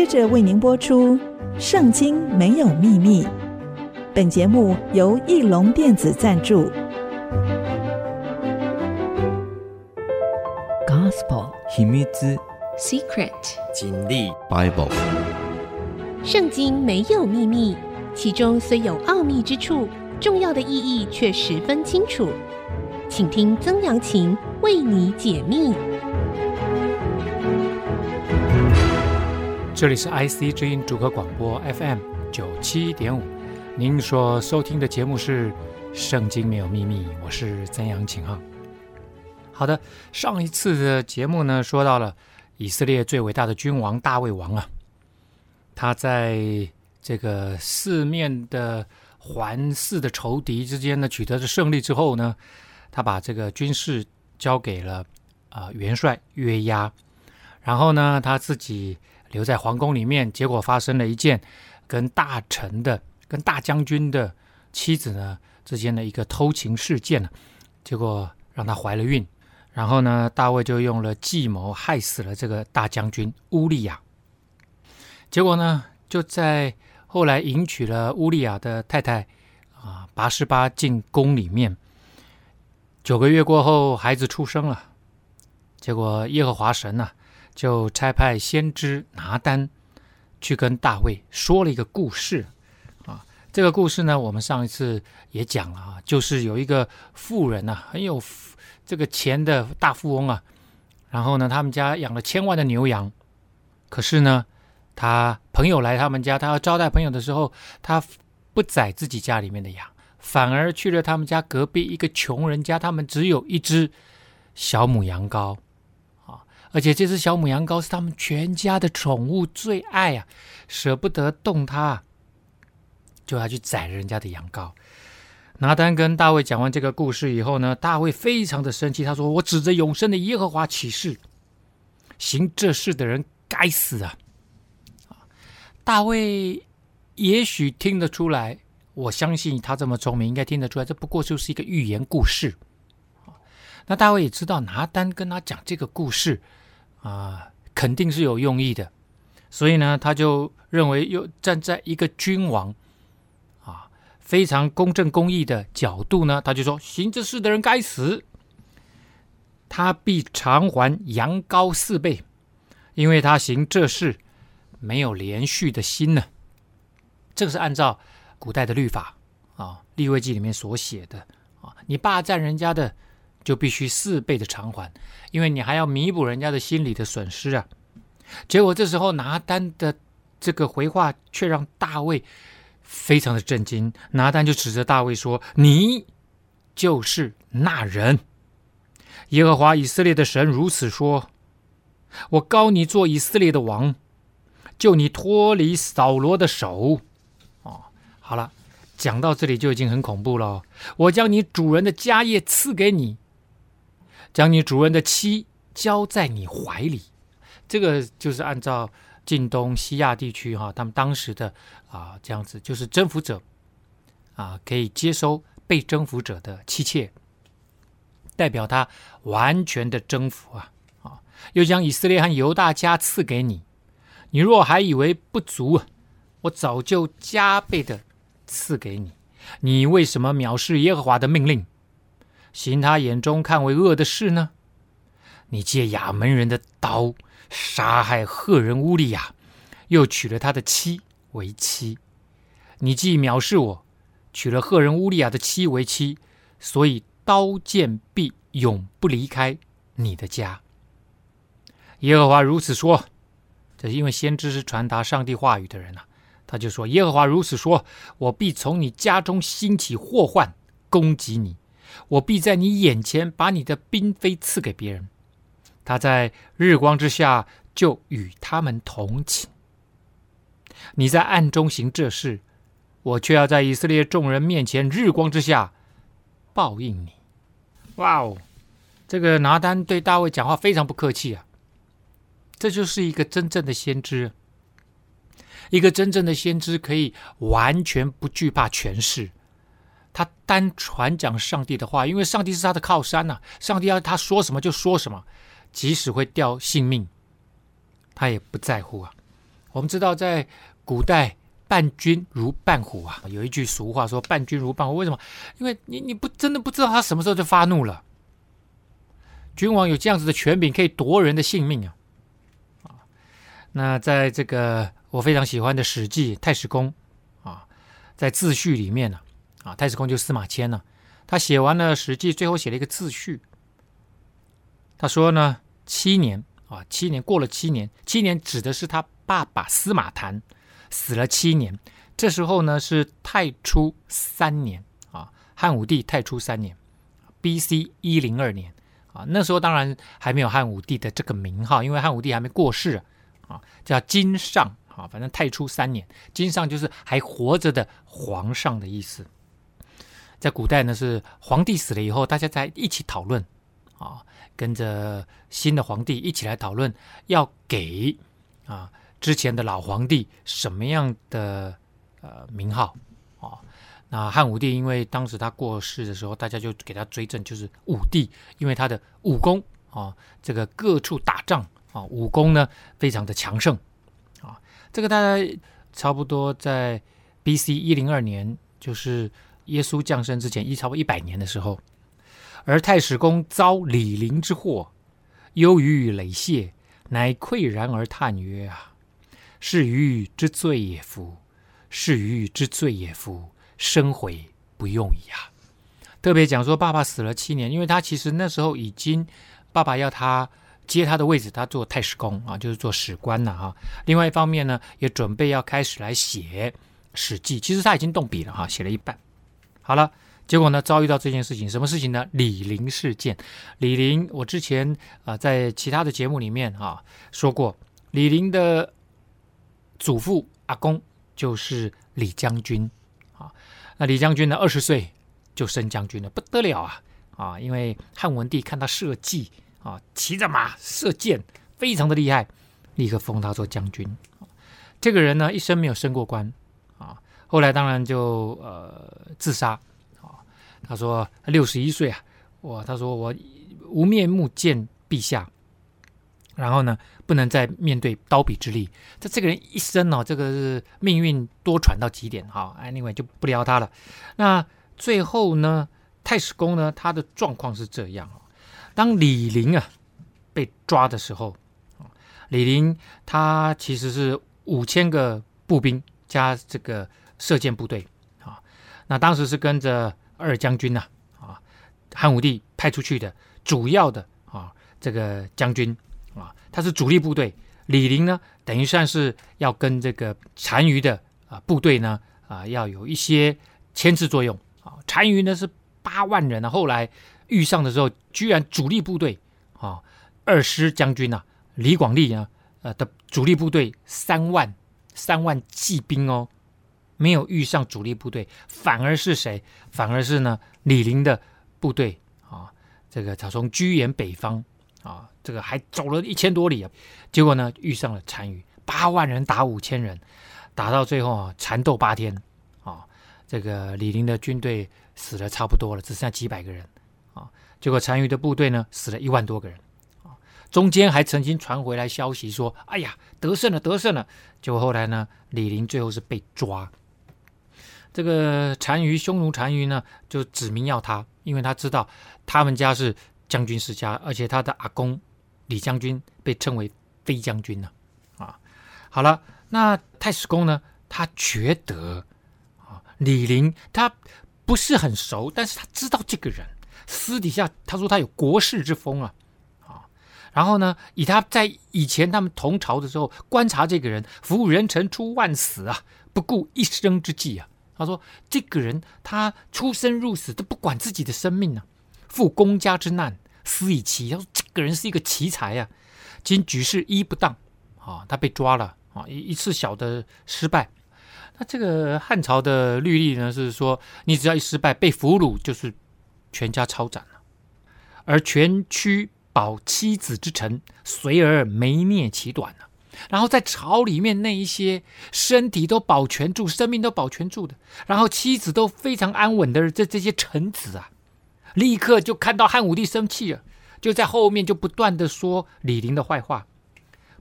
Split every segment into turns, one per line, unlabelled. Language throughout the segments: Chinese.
接着为您播出《圣经没有秘密》。本节目由翼龙电子赞助。
Gospel 秘密之
Secret
经历 Bible。
圣经没有秘密，其中虽有奥秘之处，重要的意义却十分清楚。请听曾阳晴为你解密。
这里是 IC 之音主客广播 FM 九七点五，您所收听的节目是《圣经没有秘密》，我是曾阳晴哈。好的，上一次的节目呢，说到了以色列最伟大的君王大卫王啊，他在这个四面的环伺的仇敌之间呢，取得了胜利之后呢，他把这个军事交给了啊、元帅约押，然后呢，他自己。留在皇宫里面，结果发生了一件跟大臣的、跟大将军的妻子呢之间的一个偷情事件呢，结果让她怀了孕，然后呢，大卫就用了计谋害死了这个大将军乌利亚。结果呢，就在后来迎娶了乌利亚的太太啊拔示巴进宫里面，九个月过后，孩子出生了，结果耶和华神呢、啊。就差派先知拿单去跟大卫说了一个故事啊。这个故事呢，我们上一次也讲了啊，就是有一个富人啊，很有这个钱的大富翁啊。然后呢，他们家养了千万的牛羊，可是呢，他朋友来他们家，他要招待朋友的时候，他不宰自己家里面的羊，反而去了他们家隔壁一个穷人家，他们只有一只小母羊羔。而且这只小母羊羔是他们全家的宠物，最爱啊，舍不得动它，就要去宰人家的羊羔。拿单跟大卫讲完这个故事以后呢，大卫非常的生气，他说：“我指着永生的耶和华起誓，行这事的人该死啊！”大卫也许听得出来，我相信他这么聪明，应该听得出来，这不过就是一个寓言故事。那大卫也知道拿单跟他讲这个故事。啊，肯定是有用意的，所以呢，他就认为又站在一个君王啊非常公正公义的角度呢，他就说：行这事的人该死，他必偿还羊羔四倍，因为他行这事没有连续的心呢。这个是按照古代的律法啊，立位记里面所写的啊，你霸占人家的。就必须四倍的偿还，因为你还要弥补人家的心理的损失啊。结果这时候拿单的这个回话却让大卫非常的震惊。拿单就指着大卫说：“你就是那人。耶和华以色列的神如此说：我膏你做以色列的王，救你脱离扫罗的手。”哦，好了，讲到这里就已经很恐怖了。我将你主人的家业赐给你。将你主人的妻交在你怀里，这个就是按照近东西亚地区哈，他们当时的啊这样子，就是征服者啊可以接收被征服者的妻妾，代表他完全的征服啊啊！又将以色列和犹大家赐给你，你若还以为不足，我早就加倍的赐给你，你为什么藐视耶和华的命令？行他眼中看为恶的事呢？你借亚扪人的刀杀害赫人乌利亚，又娶了他的妻为妻。你既藐视我，娶了赫人乌利亚的妻为妻，所以刀剑必永不离开你的家。耶和华如此说，这是因为先知是传达上帝话语的人呐、啊，他就说：耶和华如此说，我必从你家中兴起祸患，攻击你。我必在你眼前把你的嫔妃赐给别人，他在日光之下就与他们同寝。你在暗中行这事，我却要在以色列众人面前日光之下报应你。哇哦，这个拿单对大卫讲话非常不客气啊！这就是一个真正的先知，一个真正的先知可以完全不惧怕权势。他单传讲上帝的话，因为上帝是他的靠山呐、啊。上帝要他说什么就说什么，即使会掉性命，他也不在乎啊。我们知道在古代。伴君如伴虎啊！有一句俗话说“伴君如伴虎”，为什么？因为你你不真的不知道他什么时候就发怒了。君王有这样子的权柄，可以夺人的性命啊！啊，那在这个我非常喜欢的《史记·太史公》啊，在自序里面呢，啊太史公就司马迁呢，他写完了《史记》，最后写了一个自序。他说呢，七年啊，七年过了七年，七年指的是他爸爸司马谈。死了七年，这时候呢是太初三年啊，汉武帝太初三年，B.C. 一零二年啊，那时候当然还没有汉武帝的这个名号，因为汉武帝还没过世啊，叫金上啊，反正太初三年，金上就是还活着的皇上的意思。在古代呢，是皇帝死了以后，大家在一起讨论啊，跟着新的皇帝一起来讨论要给啊。之前的老皇帝什么样的呃名号啊、那汉武帝因为当时他过世的时候，大家就给他追赠就是武帝，因为他的武功啊、这个各处打仗啊、武功呢非常的强盛啊、这个大概差不多在 B.C. 一零二年，就是耶稣降生之前一超过一百年的时候，而太史公遭李陵之祸，忧于累谢，乃喟然而叹曰：“啊！”是余之罪也夫，是余之罪也夫，生悔不用矣啊！特别讲说，爸爸死了七年，因为他其实那时候已经，爸爸要他接他的位置，他做太史公啊，就是做史官了哈。另外一方面呢，也准备要开始来写《史记》，其实他已经动笔了哈，写了一半。好了，结果呢，遭遇到这件事情，什么事情呢？李陵事件。李陵，我之前啊在其他的节目里面啊说过，李陵的。祖父阿公就是李将军啊，那李将军呢，二十岁就升将军了，不得了啊啊！因为汉文帝看他射骑啊，骑着马射箭非常的厉害，立刻封他做将军。这个人呢，一生没有升过官，后来当然就呃自杀啊。他说六十一岁啊，我他说我无面目见陛下。然后呢，不能再面对刀笔之力。这这个人一生哦，这个是命运多舛到极点哈。哎，另外就不聊他了。那最后呢，太史公呢，他的状况是这样啊。当李陵啊被抓的时候，李陵他其实是五千个步兵加这个射箭部队啊。那当时是跟着二将军呐啊，汉武帝派出去的主要的啊这个将军。啊，他是主力部队，李陵呢，等于算是要跟这个单于的啊部队呢啊要有一些牵制作用啊。单于呢是八万人呢，后来遇上的时候，居然主力部队啊二师将军呐李广利啊呃的主力部队三万三万骑兵哦，没有遇上主力部队，反而是谁？反而是呢李陵的部队啊，这个他从居延北方。啊，这个还走了一千多里啊，结果呢遇上了单于，八万人打五千人，打到最后啊，缠斗八天啊，这个李陵的军队死了差不多了，只剩下几百个人啊，结果单于的部队呢死了一万多个人啊，中间还曾经传回来消息说，哎呀得胜了得胜了，结果后来呢李陵最后是被抓，这个单于匈奴单于呢就指名要他，因为他知道他们家是。将军世家，而且他的阿公李将军被称为飞将军呢。啊，好了，那太史公呢？他觉得啊，李陵他不是很熟，但是他知道这个人，私底下他说他有国士之风啊，啊，然后呢，以他在以前他们同朝的时候观察这个人，服务人臣出万死啊，不顾一生之计啊。他说这个人他出生入死都不管自己的生命呢、啊。负公家之难，私以奇。他说：“这个人是一个奇才、啊，今举事一不当，啊，他被抓了啊，一一次小的失败。那这个汉朝的律例呢，是说你只要一失败，被俘虏就是全家抄斩了，而全区保妻子之臣，随而没灭其短了。然后在朝里面那一些身体都保全住，生命都保全住的，然后妻子都非常安稳的这这些臣子啊。”立刻就看到汉武帝生气了，就在后面就不断的说李陵的坏话。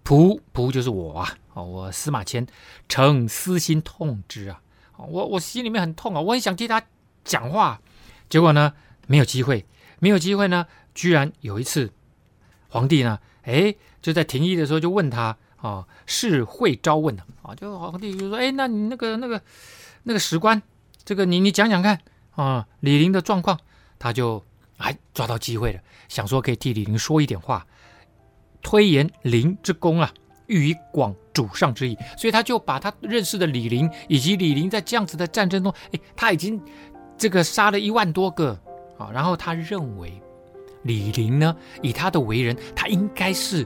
仆仆就是我啊，哦，我司马迁诚私心痛之啊，我我心里面很痛啊，我很想替他讲话，结果呢，没有机会，没有机会呢，居然有一次，皇帝呢，哎，就在廷议的时候就问他啊，是会招问的啊，就皇帝就说，哎，那你那个那个那个史官，这个你你讲讲看啊，李陵的状况，他就哎抓到机会了，想说可以替李陵说一点话。推言陵之功啊，欲以广主上之意，所以他就把他认识的李陵，以及李陵在这样子的战争中，哎，他已经这个杀了一万多个啊，然后他认为李陵呢，以他的为人，他应该是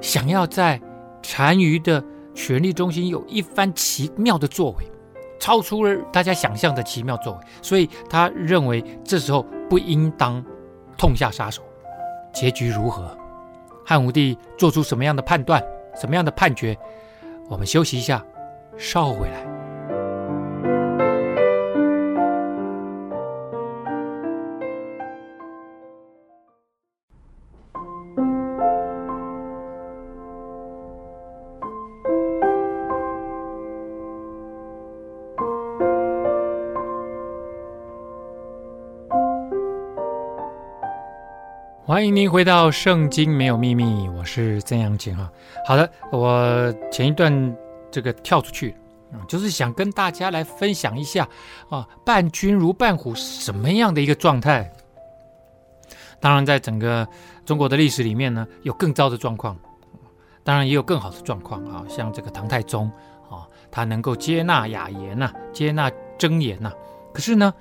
想要在单于的权力中心有一番奇妙的作为，超出了大家想象的奇妙作为，所以他认为这时候不应当痛下杀手，结局如何？汉武帝做出什么样的判断，什么样的判决？我们休息一下，稍后回来。欢迎您回到《圣经没有秘密》，我是曾阳晴哈。好的，我前一段这个跳出去，就是想跟大家来分享一下啊，伴君如伴虎什么样的一个状态。当然，在整个中国的历史里面呢，有更糟的状况，当然也有更好的状况啊，像这个唐太宗啊，他能够接纳雅言呐，接纳真言呐。可是呢，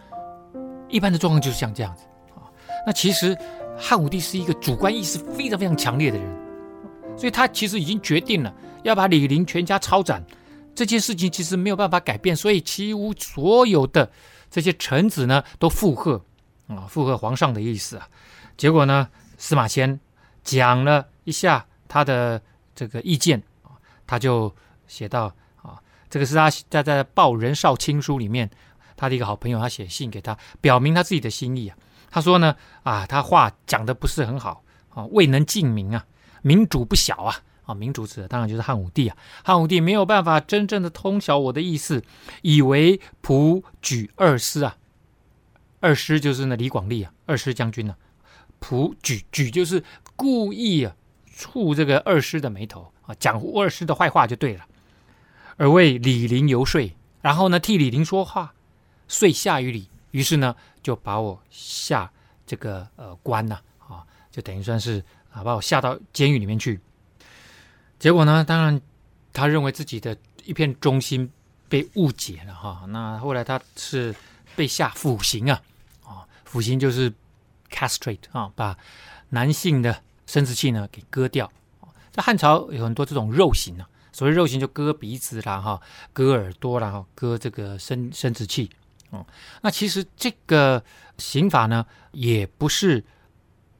一般的状况就是像这样子啊。那其实。汉武帝是一个主观意识非常非常强烈的人，所以他其实已经决定了要把李陵全家抄斩。这件事情其实没有办法改变，所以几乎所有的这些臣子呢都附和啊，附和皇上的意思啊。结果呢，司马迁讲了一下他的这个意见啊，他就写到啊，这个是他在在《报任少卿书》里面，他的一个好朋友他写信给他，表明他自己的心意啊。他说呢，啊，他话讲的不是很好啊，未能尽明啊，明主不晓啊，啊，明主指的当然就是汉武帝啊，汉武帝没有办法真正的通晓我的意思，以为仆举二师啊，二师就是那李广利啊，二师将军呢、啊，仆举举就是故意啊，触这个二师的眉头啊，讲二师的坏话就对了，而为李陵游说，然后呢替李陵说话，遂下于礼。于是呢，就把我下这个呃关呐，啊，就等于算是啊，把我下到监狱里面去。结果呢，当然他认为自己的一片忠心被误解了哈。那后来他是被下腐刑啊，啊，腐刑就是 castrate 啊，把男性的生殖器呢给割掉。在汉朝有很多这种肉刑啊，所谓肉刑就割鼻子啦哈，割耳朵啦哈，割这个生生殖器。哦，那其实这个刑法呢，也不是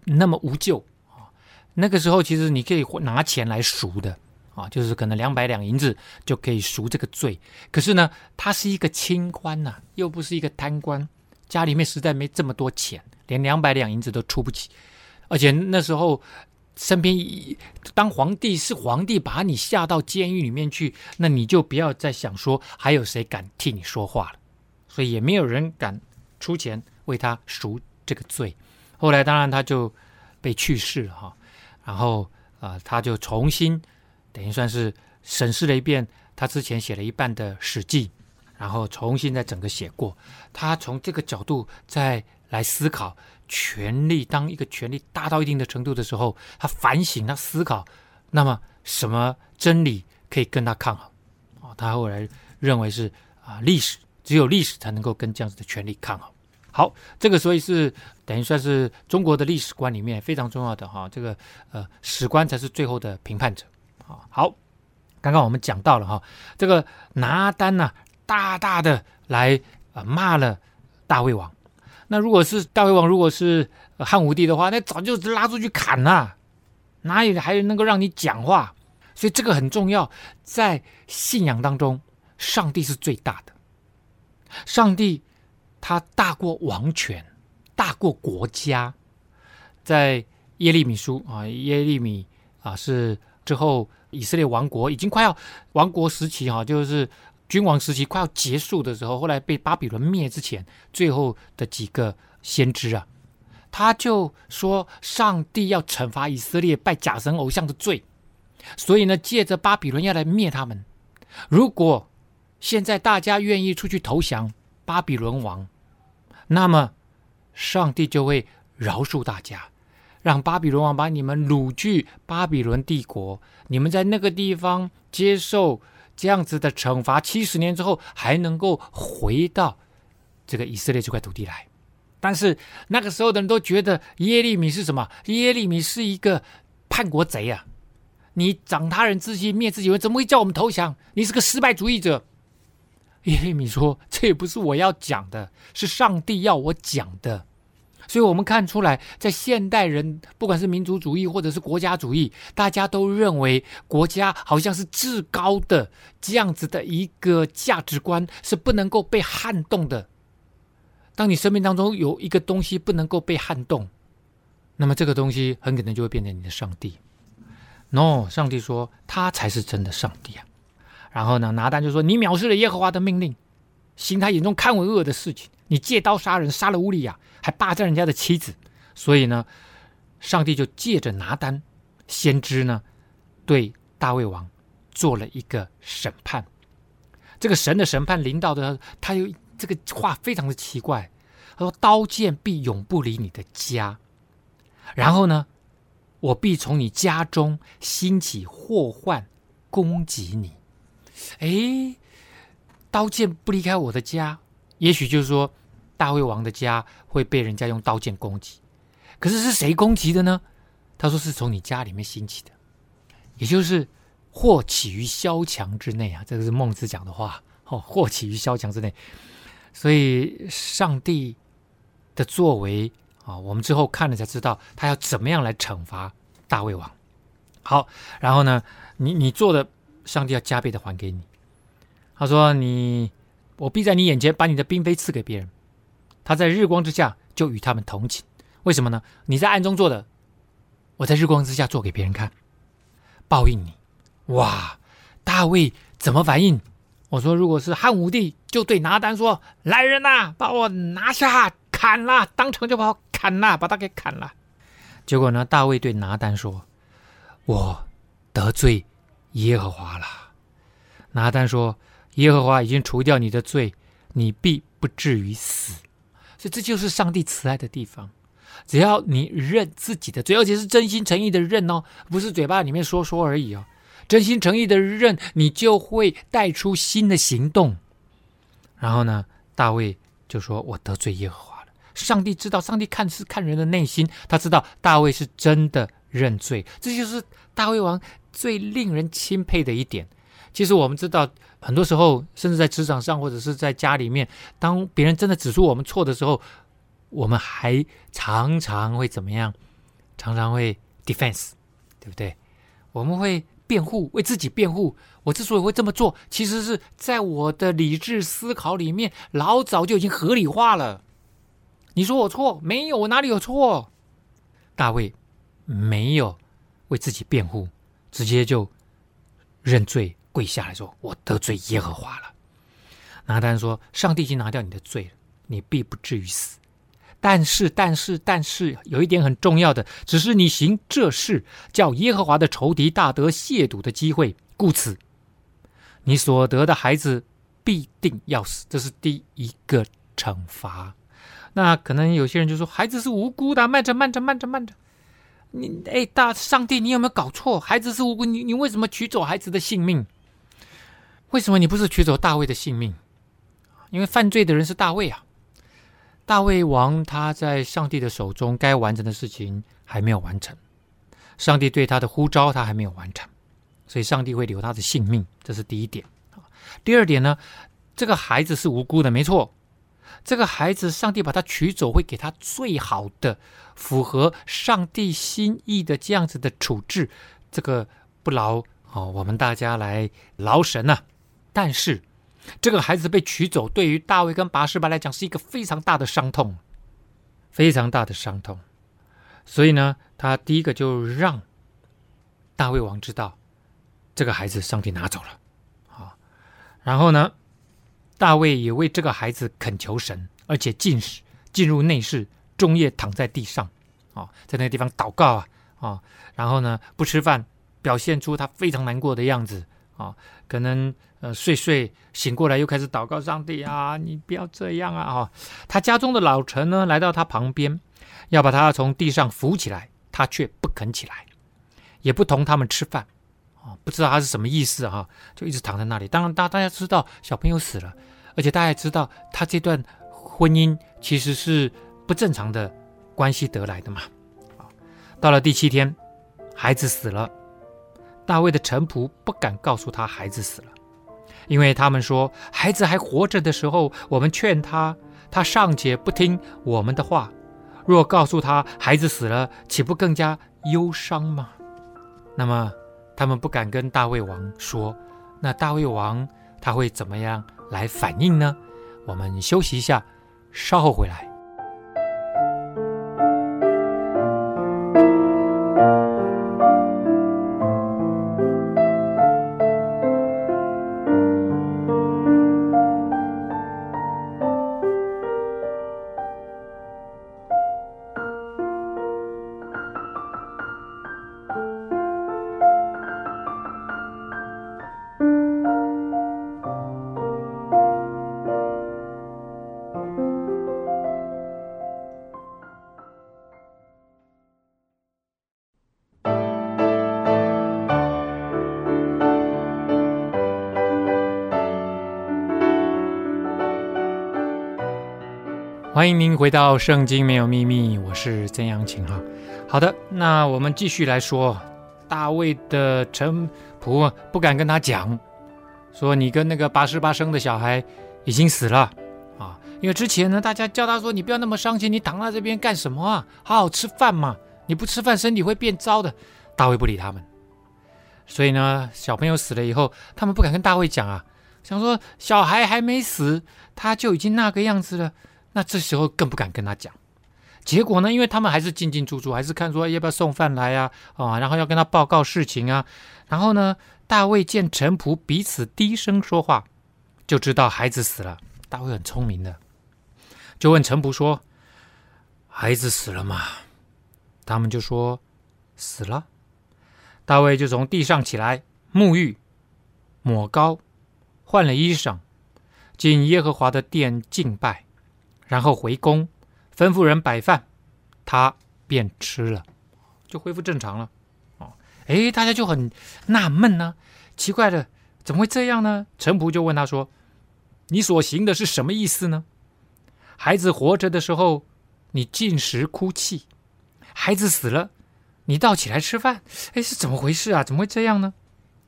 那么无救啊。那个时候，其实你可以拿钱来赎的啊，就是可能两百两银子就可以赎这个罪。可是呢，他是一个清官呐，又不是一个贪官，家里面实在没这么多钱，连两百两银子都出不起。而且那时候身边当皇帝是皇帝，把你下到监狱里面去，那你就不要再想说还有谁敢替你说话了。所以也没有人敢出钱为他赎这个罪。后来当然他就被去世了哈，然后啊、他就重新等于算是审视了一遍他之前写了一半的《史记》，然后重新再整个写过。他从这个角度再来思考权力，当一个权力大到一定的程度的时候，他反省，他思考，那么什么真理可以跟他抗衡？哦，他后来认为是啊历史。只有历史才能够跟这样子的权力抗衡。好，这个所以是等于算是中国的历史观里面非常重要的哈。这个呃，史官才是最后的评判者啊。好，刚刚我们讲到了哈，这个拿单呐，大大的来啊骂了大魏王。那如果是大魏王，如果是汉武帝的话，那早就拉出去砍了，哪里还有能够让你讲话？所以这个很重要，在信仰当中，上帝是最大的。上帝，他大过王权，大过国家。在耶利米书啊，耶利米啊是之后以色列王国已经快要王国时期哈，就是君王时期快要结束的时候，后来被巴比伦灭之前，最后的几个先知啊，他就说上帝要惩罚以色列拜假神偶像的罪，所以呢，借着巴比伦要来灭他们。如果现在大家愿意出去投降巴比伦王，那么上帝就会饶恕大家。让巴比伦王把你们掳去巴比伦帝国，你们在那个地方接受这样子的惩罚，七十年之后还能够回到这个以色列这块土地来。但是那个时候的人都觉得耶利米是什么？耶利米是一个叛国贼啊！你长他人之心，灭自己人，怎么会叫我们投降？你是个失败主义者。耶利米说：“这也不是我要讲的，是上帝要我讲的。”所以，我们看出来，在现代人，不管是民族主义或者是国家主义，大家都认为国家好像是至高的这样子的一个价值观，是不能够被撼动的。当你生命当中有一个东西不能够被撼动，那么这个东西很可能就会变成你的上帝。No，上帝说他才是真的上帝啊。然后呢，拿单就说：“你藐视了耶和华的命令，行他眼中看为恶的事情。”你借刀杀人，杀了乌利亚，还霸占人家的妻子，所以呢，上帝就借着拿单先知呢，对大卫王做了一个审判。这个神的审判临到的，他有这个话非常的奇怪，他说：“刀剑必永不离你的家，然后呢，我必从你家中兴起祸患攻击你。”哎，刀剑不离开我的家。也许就是说，大卫王的家会被人家用刀剑攻击，可是是谁攻击的呢？他说是从你家里面兴起的，也就是祸起于萧墙之内啊，这个是孟子讲的话。哦，祸起于萧墙之内，所以上帝的作为啊，我们之后看了才知道，他要怎么样来惩罚大卫王。好，然后呢，你你做的，上帝要加倍的还给你。他说你。我必在你眼前把你的嫔妃赐给别人，他在日光之下就与他们同寝。为什么呢？你在暗中做的，我在日光之下做给别人看，报应你。哇！大卫怎么反应？我说，如果是汉武帝，就对拿单说：“来人呐，把我拿下，砍了，当场就把我砍了，把他给砍了。”结果呢，大卫对拿单说：“我得罪耶和华了。”拿单说。耶和华已经除掉你的罪，你必不至于死。所以这就是上帝慈爱的地方。只要你认自己的罪，而且是真心诚意的认哦，不是嘴巴里面说说而已哦。真心诚意的认，你就会带出新的行动。然后呢，大卫就说：“我得罪耶和华了。”上帝知道，上帝看是看人的内心，他知道大卫是真的认罪。这就是大卫王最令人钦佩的一点。其实我们知道，很多时候，甚至在职场上或者是在家里面，当别人真的指出我们错的时候，我们还常常会怎么样？常常会 defense，对不对？我们会辩护，为自己辩护。我之所以会这么做，其实是在我的理智思考里面，老早就已经合理化了。你说我错，没有，我哪里有错？大卫没有为自己辩护，直接就认罪。跪下来说：“我得罪耶和华了。”拿单说：“上帝已经拿掉你的罪了，你必不至于死。但是，但是，但是，有一点很重要的，只是你行这事，叫耶和华的仇敌大得亵渎的机会，故此，你所得的孩子必定要死。这是第一个惩罚。那可能有些人就说：孩子是无辜的，慢着，慢着，慢着，慢着。你哎，大上帝，你有没有搞错？孩子是无辜，你你为什么取走孩子的性命？”为什么你不是取走大卫的性命？因为犯罪的人是大卫啊！大卫王他在上帝的手中该完成的事情还没有完成，上帝对他的呼召他还没有完成，所以上帝会留他的性命，这是第一点。第二点呢，这个孩子是无辜的，没错。这个孩子，上帝把他取走，会给他最好的、符合上帝心意的这样子的处置。这个不劳哦，我们大家来劳神呐、但是，这个孩子被取走，对于大卫跟拔示巴来讲是一个非常大的伤痛，非常大的伤痛。所以呢，他第一个就让大卫王知道，这个孩子上帝拿走了，啊，然后呢，大卫也为这个孩子恳求神，而且进食，进入内室，终夜躺在地上，啊，在那个地方祷告啊，啊，然后呢，不吃饭，表现出他非常难过的样子，啊，可能呃睡睡醒过来又开始祷告上帝啊，你不要这样啊，啊，他家中的老臣呢来到他旁边，要把他从地上扶起来，他却不肯起来，也不同他们吃饭。不知道他是什么意思哈，就一直躺在那里。当然，大大家知道小朋友死了，而且大家知道他这段婚姻其实是不正常的关系得来的嘛。啊到了第七天，孩子死了，大卫的臣仆不敢告诉他孩子死了，因为他们说孩子还活着的时候，我们劝他，他尚且不听我们的话，若告诉他孩子死了，岂不更加忧伤吗？那么。他们不敢跟大胃王说，那大胃王他会怎么样来反应呢？我们休息一下，稍后回来。欢迎您回到《圣经没有秘密》，我是曾阳晴哈。好的，那我们继续来说，大卫的臣仆不敢跟他讲，说你跟那个八十八生的小孩已经死了啊，因为之前呢，大家叫他说你不要那么伤心，你躺在这边干什么啊？好好吃饭嘛，你不吃饭身体会变糟的。大卫不理他们，所以呢，小朋友死了以后，他们不敢跟大卫讲啊，想说小孩还没死，他就已经那个样子了。那这时候更不敢跟他讲，结果呢，因为他们还是进进出出，还是看说要不要送饭来呀，啊，然后要跟他报告事情啊，然后呢，大卫见臣仆彼此低声说话，就知道孩子死了。大卫很聪明的，就问臣仆说：“孩子死了吗？”他们就说：“死了。”大卫就从地上起来，沐浴、抹膏，换了衣裳，进耶和华的殿敬拜。然后回宫，吩咐人摆饭，他便吃了，就恢复正常了。哦，哎，大家就很纳闷呢，奇怪的，怎么会这样呢？陈仆就问他说：“你所行的是什么意思呢？孩子活着的时候，你禁食哭泣；孩子死了，你倒起来吃饭。哎，是怎么回事啊？怎么会这样呢？”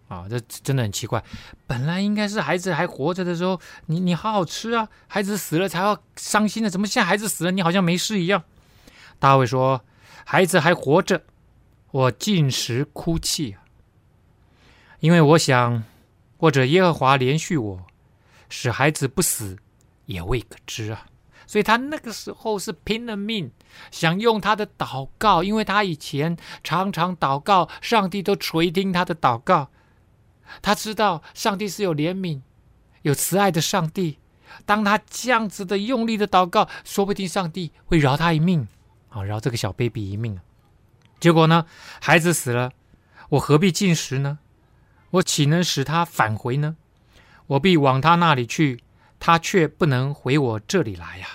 啊，这真的很奇怪。本来应该是孩子还活着的时候，你你好好吃啊。孩子死了才要伤心的，怎么现在孩子死了，你好像没事一样？大卫说：“孩子还活着，我进食哭泣，因为我想，或者耶和华怜恤我，使孩子不死，也未可知啊。”所以他那个时候是拼了命想用他的祷告，因为他以前常常祷告，上帝都垂听他的祷告。他知道上帝是有怜悯、有慈爱的上帝。当他这样子的用力的祷告，说不定上帝会饶他一命，啊，饶这个小 baby 一命。结果呢，孩子死了，我何必进食呢？我岂能使他返回呢？我必往他那里去，他却不能回我这里来呀。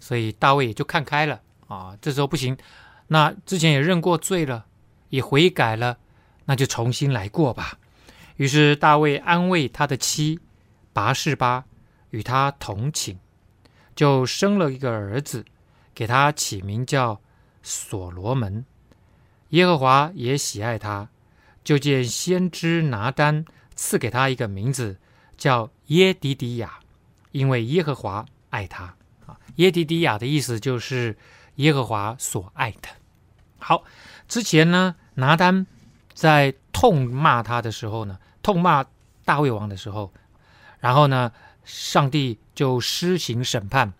所以大卫也就看开了啊。这时候不行，那之前也认过罪了，也悔改了，那就重新来过吧。于是大卫安慰他的妻拔示巴，与他同寝，就生了一个儿子，给他起名叫所罗门。耶和华也喜爱他，就见先知拿单赐给他一个名字，叫耶迪迪亚，因为耶和华爱他。啊，耶迪迪亚的意思就是耶和华所爱的。好，之前呢，拿单在痛骂他的时候呢。痛骂大卫王的时候，然后呢，上帝就施行审判。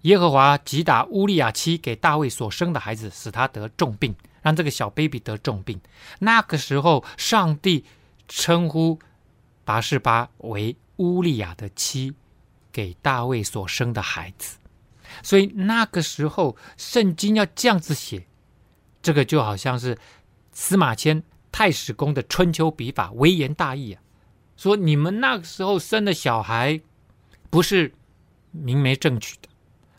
耶和华击打乌利亚妻给大卫所生的孩子，使他得重病，让这个小 baby 得重病。那个时候，上帝称呼拔示巴为乌利亚的妻，给大卫所生的孩子。所以那个时候，圣经要这样子写，这个就好像是司马迁太史公的春秋笔法，微言大义啊。说你们那个时候生的小孩，不是明媒正娶的，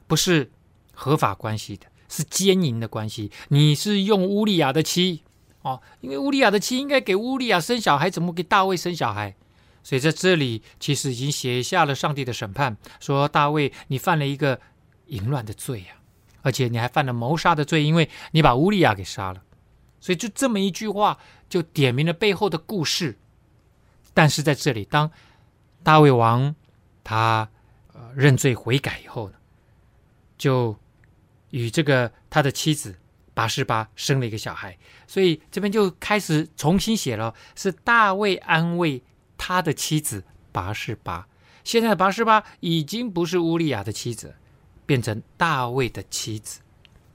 不是合法关系的，是奸淫的关系。你是用乌利亚的妻哦，因为乌利亚的妻应该给乌利亚生小孩，怎么给大卫生小孩？所以在这里其实已经写下了上帝的审判，说大卫你犯了一个淫乱的罪呀、啊，而且你还犯了谋杀的罪，因为你把乌利亚给杀了。所以就这么一句话，就点明了背后的故事。但是在这里，当大卫王他呃认罪悔改以后呢，就与这个他的妻子拔示巴生了一个小孩，所以这边就开始重新写了，是大卫安慰他的妻子拔示巴。现在的拔示巴已经不是乌利亚的妻子，变成大卫的妻子，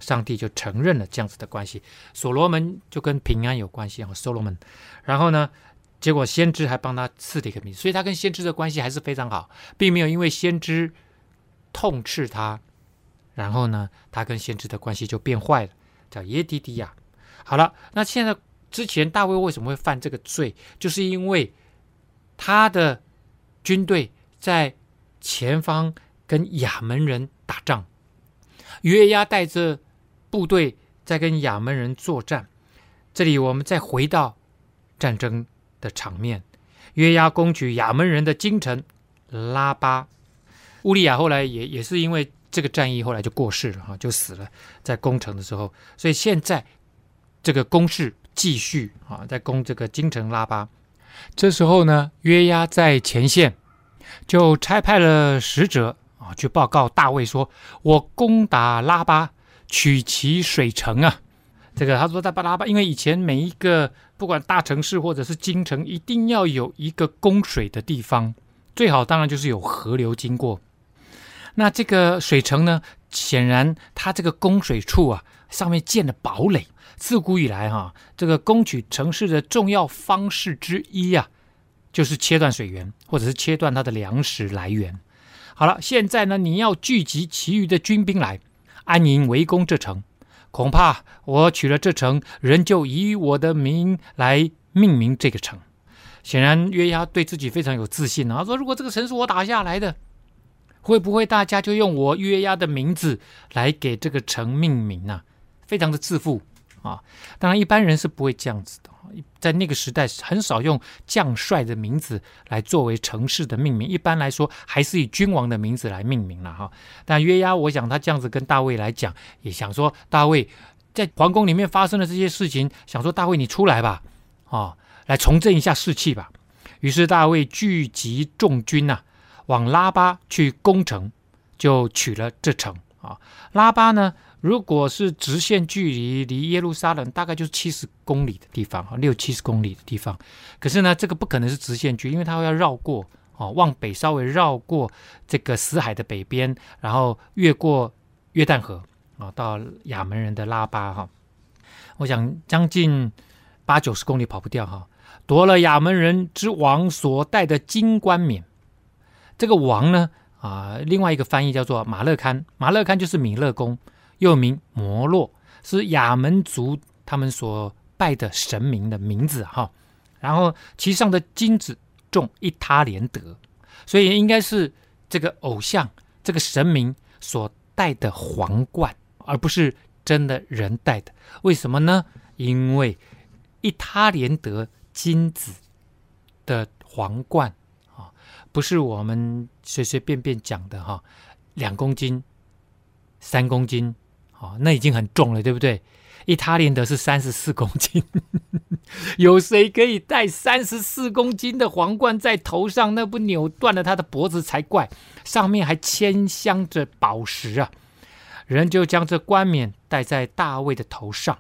上帝就承认了这样子的关系。所罗门就跟平安有关系啊，所罗门，然后呢？结果先知还帮他赐了一个名，所以他跟先知的关系还是非常好，并没有因为先知痛斥他，然后呢，他跟先知的关系就变坏了，叫耶迪迪亚。好了，那现在之前大卫为什么会犯这个罪？就是因为他的军队在前方跟亚门人打仗，约押带着部队在跟亚门人作战。这里我们再回到战争的场面，约押攻取亚门人的京城拉巴，乌利亚后来也也是因为这个战役，后来就过世了哈，就死了在攻城的时候。所以现在这个攻势继续啊，在攻这个京城拉巴。这时候呢，约押在前线就差派了使者啊，去报告大卫说：“我攻打拉巴，取其水城啊。”这个他说在巴拉巴，因为以前每一个不管大城市或者是京城，一定要有一个供水的地方，最好当然就是有河流经过。那这个水城呢，显然它这个供水处啊，上面建了堡垒。自古以来哈、这个攻取城市的重要方式之一啊，就是切断水源，或者是切断它的粮食来源。好了，现在呢，你要聚集其余的军兵来安营围攻这城。恐怕我取了这城，人就以我的名来命名这个城。显然约押对自己非常有自信啊，他说：“如果这个城是我打下来的，会不会大家就用我约押的名字来给这个城命名呢？”非常的自负。啊，当然一般人是不会这样子的，在那个时代很少用将帅的名字来作为城市的命名，一般来说还是以君王的名字来命名了哈。但约押，我想他这样子跟大卫来讲，也想说大卫在皇宫里面发生的这些事情，想说大卫你出来吧，啊，来重振一下士气吧。于是大卫聚集众军呐、往拉巴去攻城，就取了这城啊。拉巴呢？如果是直线距离，离耶路撒冷大概就是七十公里的地方哈，六七十公里的地方。可是呢，这个不可能是直线距，因为它要绕过哦，往北稍微绕过这个死海的北边，然后越过约旦河啊，到亚门人的拉巴哈。我想将近八九十公里跑不掉哈。夺了亚门人之王所戴的金冠冕，这个王呢啊，另外一个翻译叫做马勒堪，马勒堪就是米勒公。又名摩洛，是亚门族他们所拜的神明的名字哈。然后其上的金子重一他连德，所以应该是这个偶像这个神明所戴的皇冠，而不是真的人戴的。为什么呢？因为一他连德金子的皇冠啊，不是我们随随便便讲的哈，两公斤、三公斤。哦，那已经很重了，对不对？一他连德是三十四公斤，有谁可以戴三十四公斤的皇冠在头上？那不扭断了他的脖子才怪！上面还嵌镶着宝石啊！人就将这冠冕戴在大卫的头上，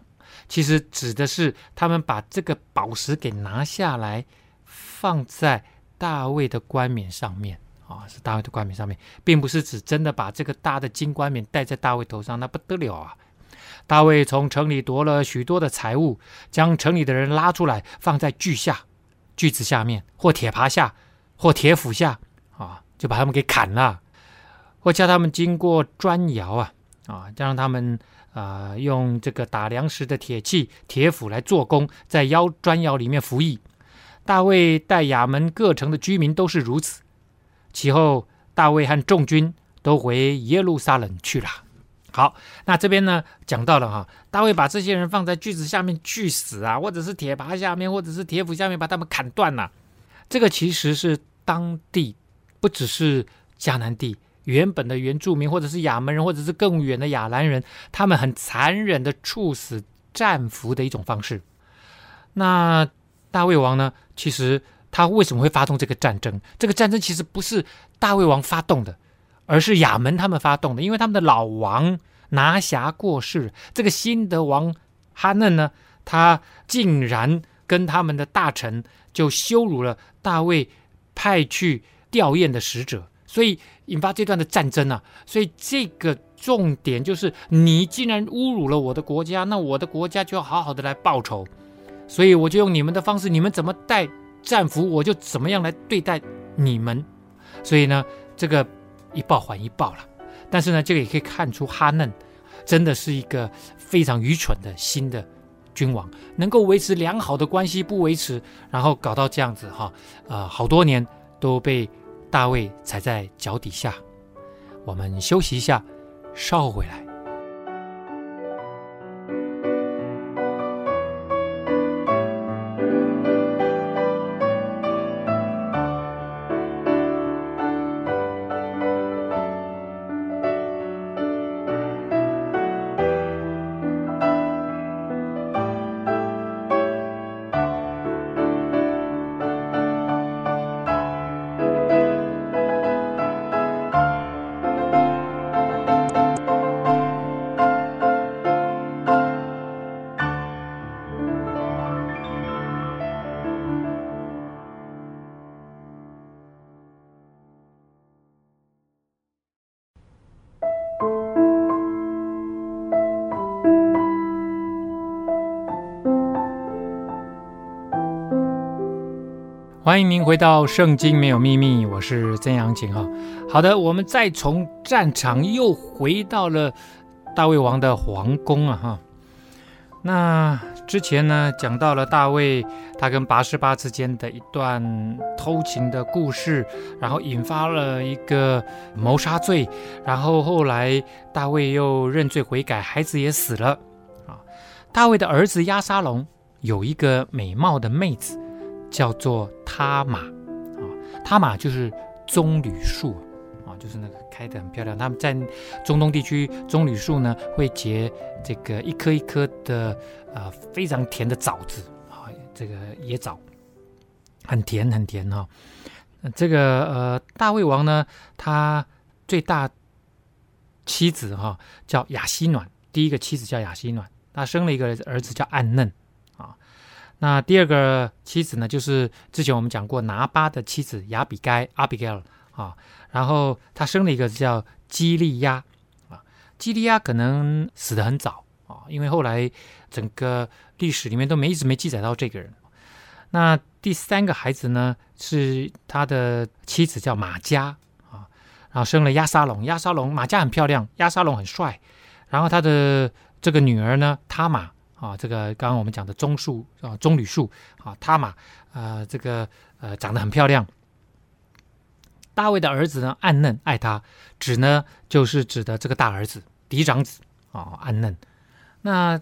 其实指的是他们把这个宝石给拿下来，放在大卫的冠冕上面。啊，是大卫的冠冕上面，并不是指真的把这个大的金冠冕戴在大卫头上，那不得了啊！大卫从城里夺了许多的财物，将城里的人拉出来，放在锯下，锯子下面，或铁耙下，或铁斧下啊，就把他们给砍了，或叫他们经过砖窑啊啊，让他们啊用这个打粮食的铁器、铁斧来做工，在窑砖窑里面服役。大卫带亚门各城的居民都是如此。其后，大卫和众军都回耶路撒冷去了。好，那这边呢讲到了哈，大卫把这些人放在锯子下面锯死啊，或者是铁耙下面，或者是铁斧下面把他们砍断了。这个其实是当地不只是迦南地原本的原住民，或者是亚门人，或者是更远的亚兰人，他们很残忍的处死战俘的一种方式。那大卫王呢，其实他为什么会发动这个战争？这个战争其实不是大卫王发动的。而是亚门他们发动的，因为他们的老王拿辖过世，这个新的王哈嫩呢，他竟然跟他们的大臣就羞辱了大卫派去吊唁的使者，所以引发这段的战争啊。所以这个重点就是，你既然侮辱了我的国家，那我的国家就要好好的来报仇。所以我就用你们的方式，你们怎么待战俘，我就怎么样来对待你们。所以呢，这个。一报还一报了，但是呢，这个也可以看出哈嫩真的是一个非常愚蠢的新的君王，能够维持良好的关系不维持，然后搞到这样子哈，呃，好多年都被大卫踩在脚底下。我们休息一下，稍后回来。欢迎您回到《圣经没有秘密》，我是曾阳晴哈。好的，我们再从战场又回到了大卫王的皇宫啊哈。那之前呢，讲到了大卫他跟拔示巴之间的一段偷情的故事，然后引发了一个谋杀罪，然后后来大卫又认罪悔改，孩子也死了啊。大卫的儿子押沙龙有一个美貌的妹子。叫做他玛啊，他玛就是棕榈树啊，就是那个开得很漂亮。他们在中东地区，棕榈树呢会结这个一颗一颗的呃非常甜的枣子啊，这个野枣很甜很甜哈。这个呃大胃王呢，他最大妻子哈叫亚西暖，第一个妻子叫亚西暖，他生了一个儿子叫暗嫩。那第二个妻子呢，就是之前我们讲过拿巴的妻子亚比该阿比盖尔啊，然后他生了一个叫基利亚啊，基利亚可能死得很早啊，因为后来整个历史里面都没一直没记载到这个人。那第三个孩子呢，是他的妻子叫玛迦啊，然后生了亚沙龙，亚沙龙玛迦很漂亮，亚沙龙很帅，然后他的这个女儿呢，塔玛。啊，这个刚刚我们讲的棕树啊，棕榈树啊，他玛，呃，这个呃长得很漂亮。大卫的儿子呢，暗嫩爱他，指呢就是指的这个大儿子嫡长子啊，暗嫩。那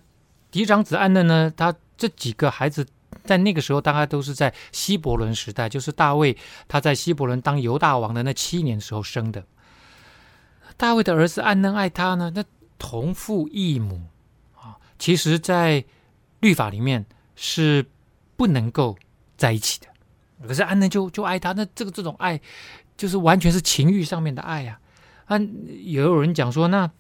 嫡长子暗嫩呢，他这几个孩子在那个时候大概都是在希伯伦时代，就是大卫他在希伯伦当犹大王的那七年时候生的。大卫的儿子暗嫩爱他呢，那同父异母。其实，在律法里面是不能够在一起的。可是暗嫩就就爱他，那这个这种爱就是完全是情欲上面的爱呀。啊，也有人讲说，那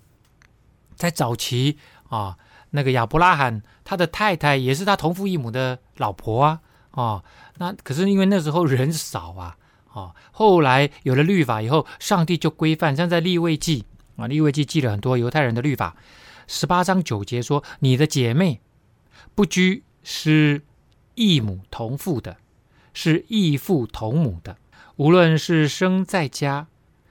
在早期啊，那个亚伯拉罕他的太太也是他同父异母的老婆啊。哦，那可是因为那时候人少啊。哦，后来有了律法以后，上帝就规范，像在立位记啊，立位记记了很多犹太人的律法。十八章九节说：“你的姐妹不拘是异母同父的，是异父同母的，无论是生在家、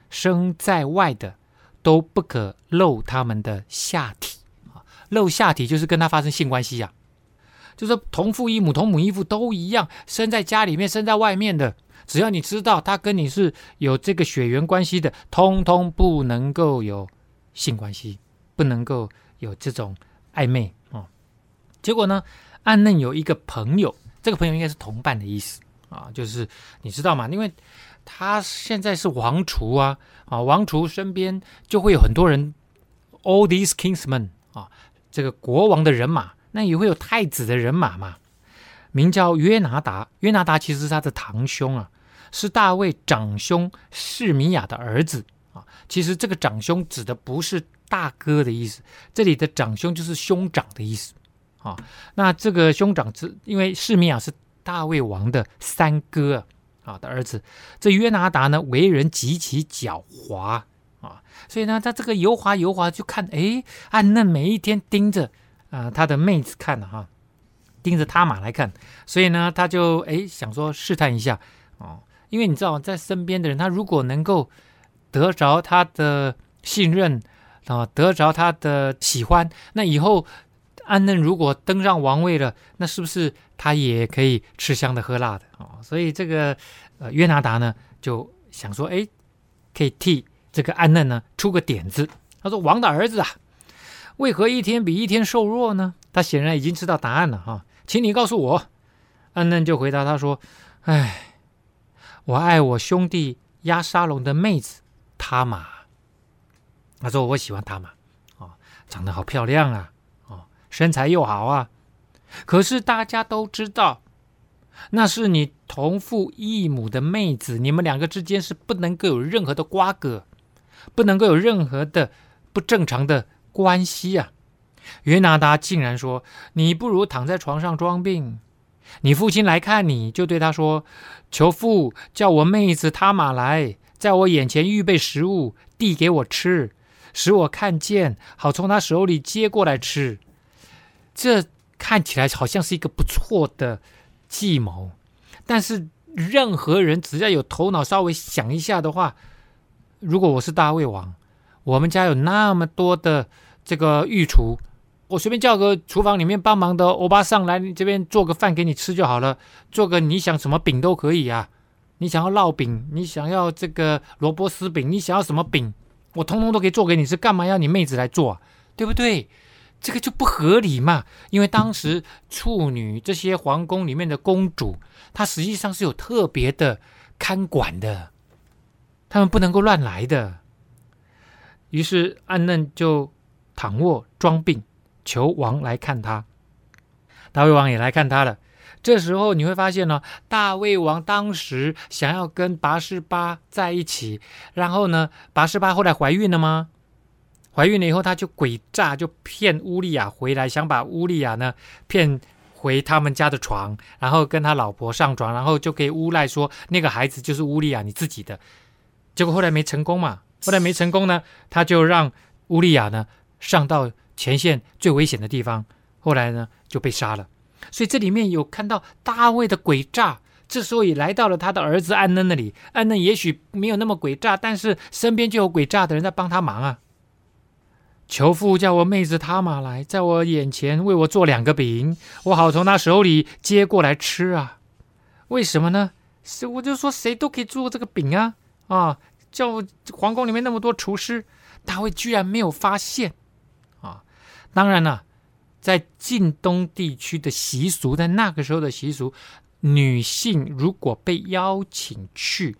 生在外的，都不可露他们的下体啊。露下体就是跟他发生性关系呀、啊，就是同父异母、同母异父都一样，生在家里面、生在外面的，只要你知道他跟你是有这个血缘关系的，通通不能够有性关系，不能够有这种暧昧啊。结果呢，暗嫩有一个朋友，这个朋友应该是同伴的意思。啊，就是你知道吗？因为他现在是王储啊，啊，王储身边就会有很多人，all these kingsmen 啊，这个国王的人马，那也会有太子的人马嘛。名叫约拿达，约拿达其实是他的堂兄啊，是大卫长兄示米亚的儿子啊。其实这个长兄指的不是大哥的意思，这里的长兄就是兄长的意思啊。那这个兄长之，因为示米亚是。大卫王的三哥啊的儿子，这约拿达呢，为人极其狡猾啊，所以呢，他这个油滑油滑就看，哎，安嫩每一天盯着啊、他的妹子看了哈，盯着他马来看，所以呢，他就哎想说试探一下哦，因为你知道，在身边的人，他如果能够得着他的信任啊，得着他的喜欢，那以后。安嫩如果登上王位了，那是不是他也可以吃香的喝辣的啊、所以这个呃约拿达呢就想说，哎，可以替这个安嫩呢出个点子。他说：“王的儿子啊，为何一天比一天瘦弱呢？”他显然已经知道答案了哈、请你告诉我。安嫩就回答他说：“哎，我爱我兄弟押沙龙的妹子他玛。他说我喜欢他嘛，哦，长得好漂亮啊。”哦身材又好啊，可是大家都知道，那是你同父异母的妹子，你们两个之间是不能够有任何的瓜葛，不能够有任何的不正常的关系啊！约拿达竟然说：“你不如躺在床上装病。”你父亲来看你，就对他说：“求父叫我妹子他马来，在我眼前预备食物，递给我吃，使我看见，好从他手里接过来吃。”这看起来好像是一个不错的计谋，但是任何人只要有头脑，稍微想一下的话，如果我是大胃王，我们家有那么多的这个御厨，我随便叫个厨房里面帮忙的欧巴上来你这边做个饭给你吃就好了，做个你想什么饼都可以啊，你想要烙饼，你想要这个萝卜丝饼，你想要什么饼，我通通都可以做给你吃，干嘛要你妹子来做啊？对不对？这个就不合理嘛，因为当时处女这些皇宫里面的公主，她实际上是有特别的看管的，她们不能够乱来的。于是安嫩就躺卧装病，求王来看他。大卫王也来看他了。这时候你会发现呢，大卫王当时想要跟拔示巴在一起，然后呢，拔示巴后来怀孕了吗？怀孕了以后，他就诡诈，就骗乌利亚回来，想把乌利亚呢骗回他们家的床，然后跟他老婆上床，然后就可以诬赖说那个孩子就是乌利亚你自己的。结果后来没成功嘛，后来没成功呢，他就让乌利亚呢上到前线最危险的地方，后来呢就被杀了。所以这里面有看到大卫的诡诈，这时候也来到了他的儿子安嫩那里。安嫩也许没有那么诡诈，但是身边就有诡诈的人在帮他忙啊。求父叫我妹子他玛来，在我眼前为我做两个饼，我好从他手里接过来吃啊。为什么呢？是我就说谁都可以做这个饼啊啊！叫皇宫里面那么多厨师，大卫居然没有发现啊！当然了，在近东地区的习俗，在那个时候的习俗，女性如果被邀请去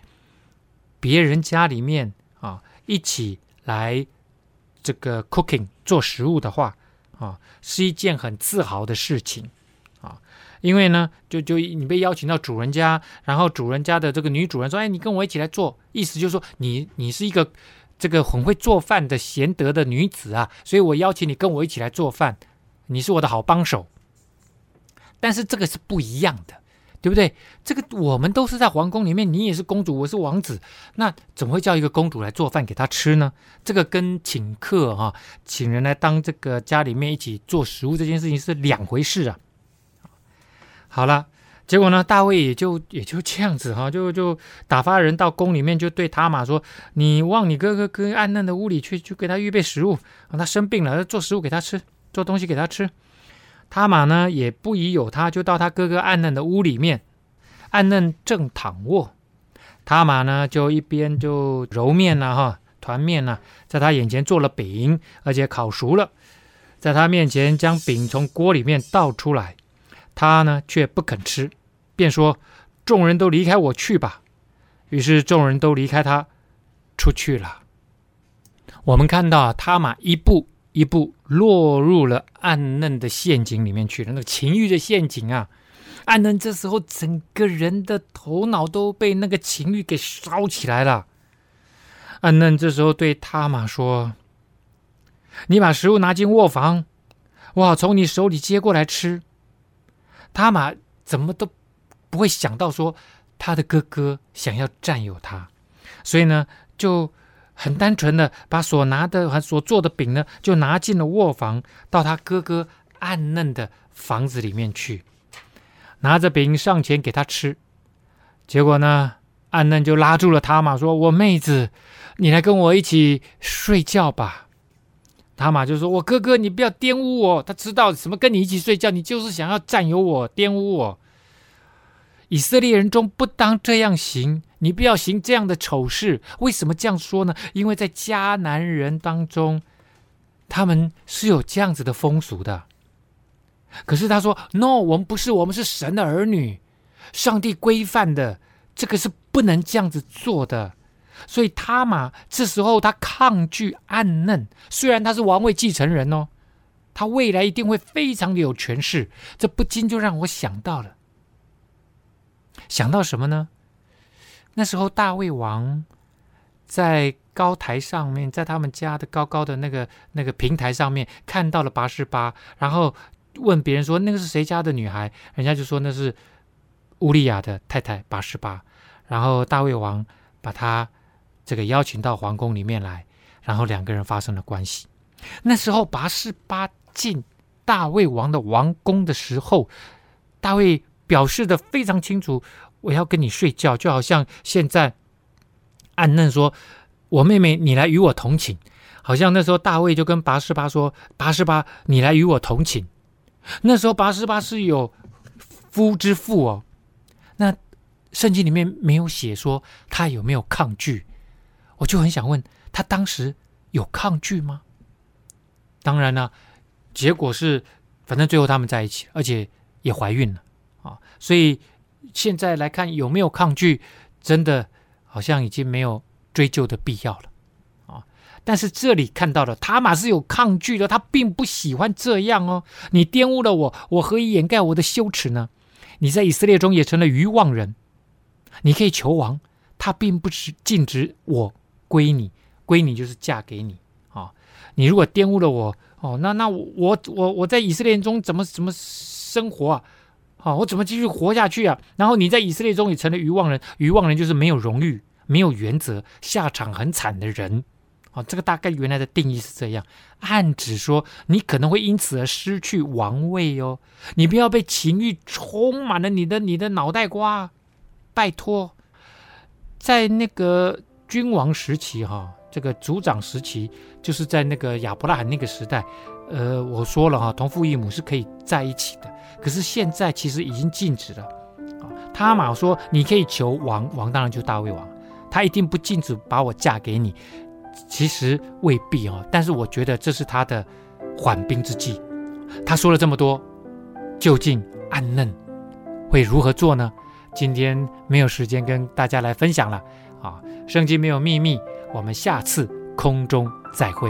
别人家里面啊，一起来。这个 cooking 做食物的话，啊，是一件很自豪的事情，啊，因为呢，就就你被邀请到主人家，然后主人家的这个女主人说，哎，你跟我一起来做，意思就是说你你是一个这个很会做饭的贤德的女子啊，所以我邀请你跟我一起来做饭，你是我的好帮手。但是这个是不一样的。对不对？这个我们都是在皇宫里面，你也是公主，我是王子，那怎么会叫一个公主来做饭给他吃呢？这个跟请客哈、啊，请人来当这个家里面一起做食物这件事情是两回事啊。好了，结果呢，大卫也就也就这样子哈，就就打发人到宫里面，就对他玛说：“你往你哥哥跟暗嫩的屋里去，就给他预备食物，让他生病了，做食物给他吃，做东西给他吃。”他玛呢也不疑有他，就到他哥哥暗嫩的屋里面，暗嫩正躺卧，他玛呢就一边就揉面呐哈，团面呐，在他眼前做了饼，而且烤熟了，在他面前将饼从锅里面倒出来，他呢却不肯吃。便说：“众人都离开我去吧。”于是众人都离开他出去了。我们看到他玛一步一步落入了暗嫩的陷阱里面去了，那个情欲的陷阱啊！暗嫩这时候整个人的头脑都被那个情欲给烧起来了。暗嫩这时候对他玛说：“你把食物拿进卧房，我好从你手里接过来吃。”他玛怎么都。不会想到说他的哥哥想要占有他，所以呢就很单纯的把所拿的和所做的饼呢，就拿进了卧房，到他哥哥暗嫩的房子里面去，拿着饼上前给他吃。结果呢，暗嫩就拉住了他玛，说：“我妹子，你来跟我一起睡觉吧。”他玛就说：“我哥哥，你不要玷污我。”他知道什么跟你一起睡觉，你就是想要占有我，玷污我。以色列人中不当这样行，你不要行这样的丑事。为什么这样说呢？因为在迦南人当中，他们是有这样子的风俗的。可是他说：“No，我们不是，我们是神的儿女，上帝规范的，这个是不能这样子做的。”所以他嘛这时候他抗拒暗嫩，虽然他是王位继承人哦，他未来一定会非常的有权势。这不禁就让我想到了。想到什么呢？那时候大卫王在高台上面，在他们家的高高的那个那个平台上面，看到了拔示巴，然后问别人说：“那个是谁家的女孩？”人家就说那是乌利亚的太太拔示巴。然后大卫王把他这个邀请到皇宫里面来，然后两个人发生了关系。那时候拔示巴进大卫王的王宫的时候，大卫。表示的非常清楚，我要跟你睡觉，就好像现在暗嫩说：“我妹妹，你来与我同寝。”好像那时候大卫就跟拔示巴说：“拔示巴，你来与我同寝。”那时候拔示巴是有夫之妇哦。那圣经里面没有写说他有没有抗拒，我就很想问他当时有抗拒吗？当然了，结果是反正最后他们在一起，而且也怀孕了。所以现在来看有没有抗拒，真的好像已经没有追究的必要了啊！但是这里看到了他玛是有抗拒的，他并不喜欢这样哦。你玷污了我，我何以掩盖我的羞耻呢？你在以色列中也成了愚妄人，你可以求王，他并不是禁止我归你，归你就是嫁给你啊！你如果玷污了我哦，那那我我我在以色列中怎么怎么生活啊？我怎么继续活下去啊？然后你在以色列中也成了愚妄人，愚妄人就是没有荣誉、没有原则、下场很惨的人。哦，这个大概原来的定义是这样，暗指说你可能会因此而失去王位哦。你不要被情欲充满了你的你的脑袋瓜，拜托，在那个君王时期哈，这个族长时期，就是在那个亚伯拉罕那个时代。呃，我说了哈，同父异母是可以在一起的。可是现在其实已经禁止了啊。他玛说你可以求王，王当然就大卫王，他一定不禁止把我嫁给你。其实未必哦，但是我觉得这是他的缓兵之计。他说了这么多，究竟暗嫩会如何做呢？今天没有时间跟大家来分享了啊。圣经没有秘密，我们下次空中再会。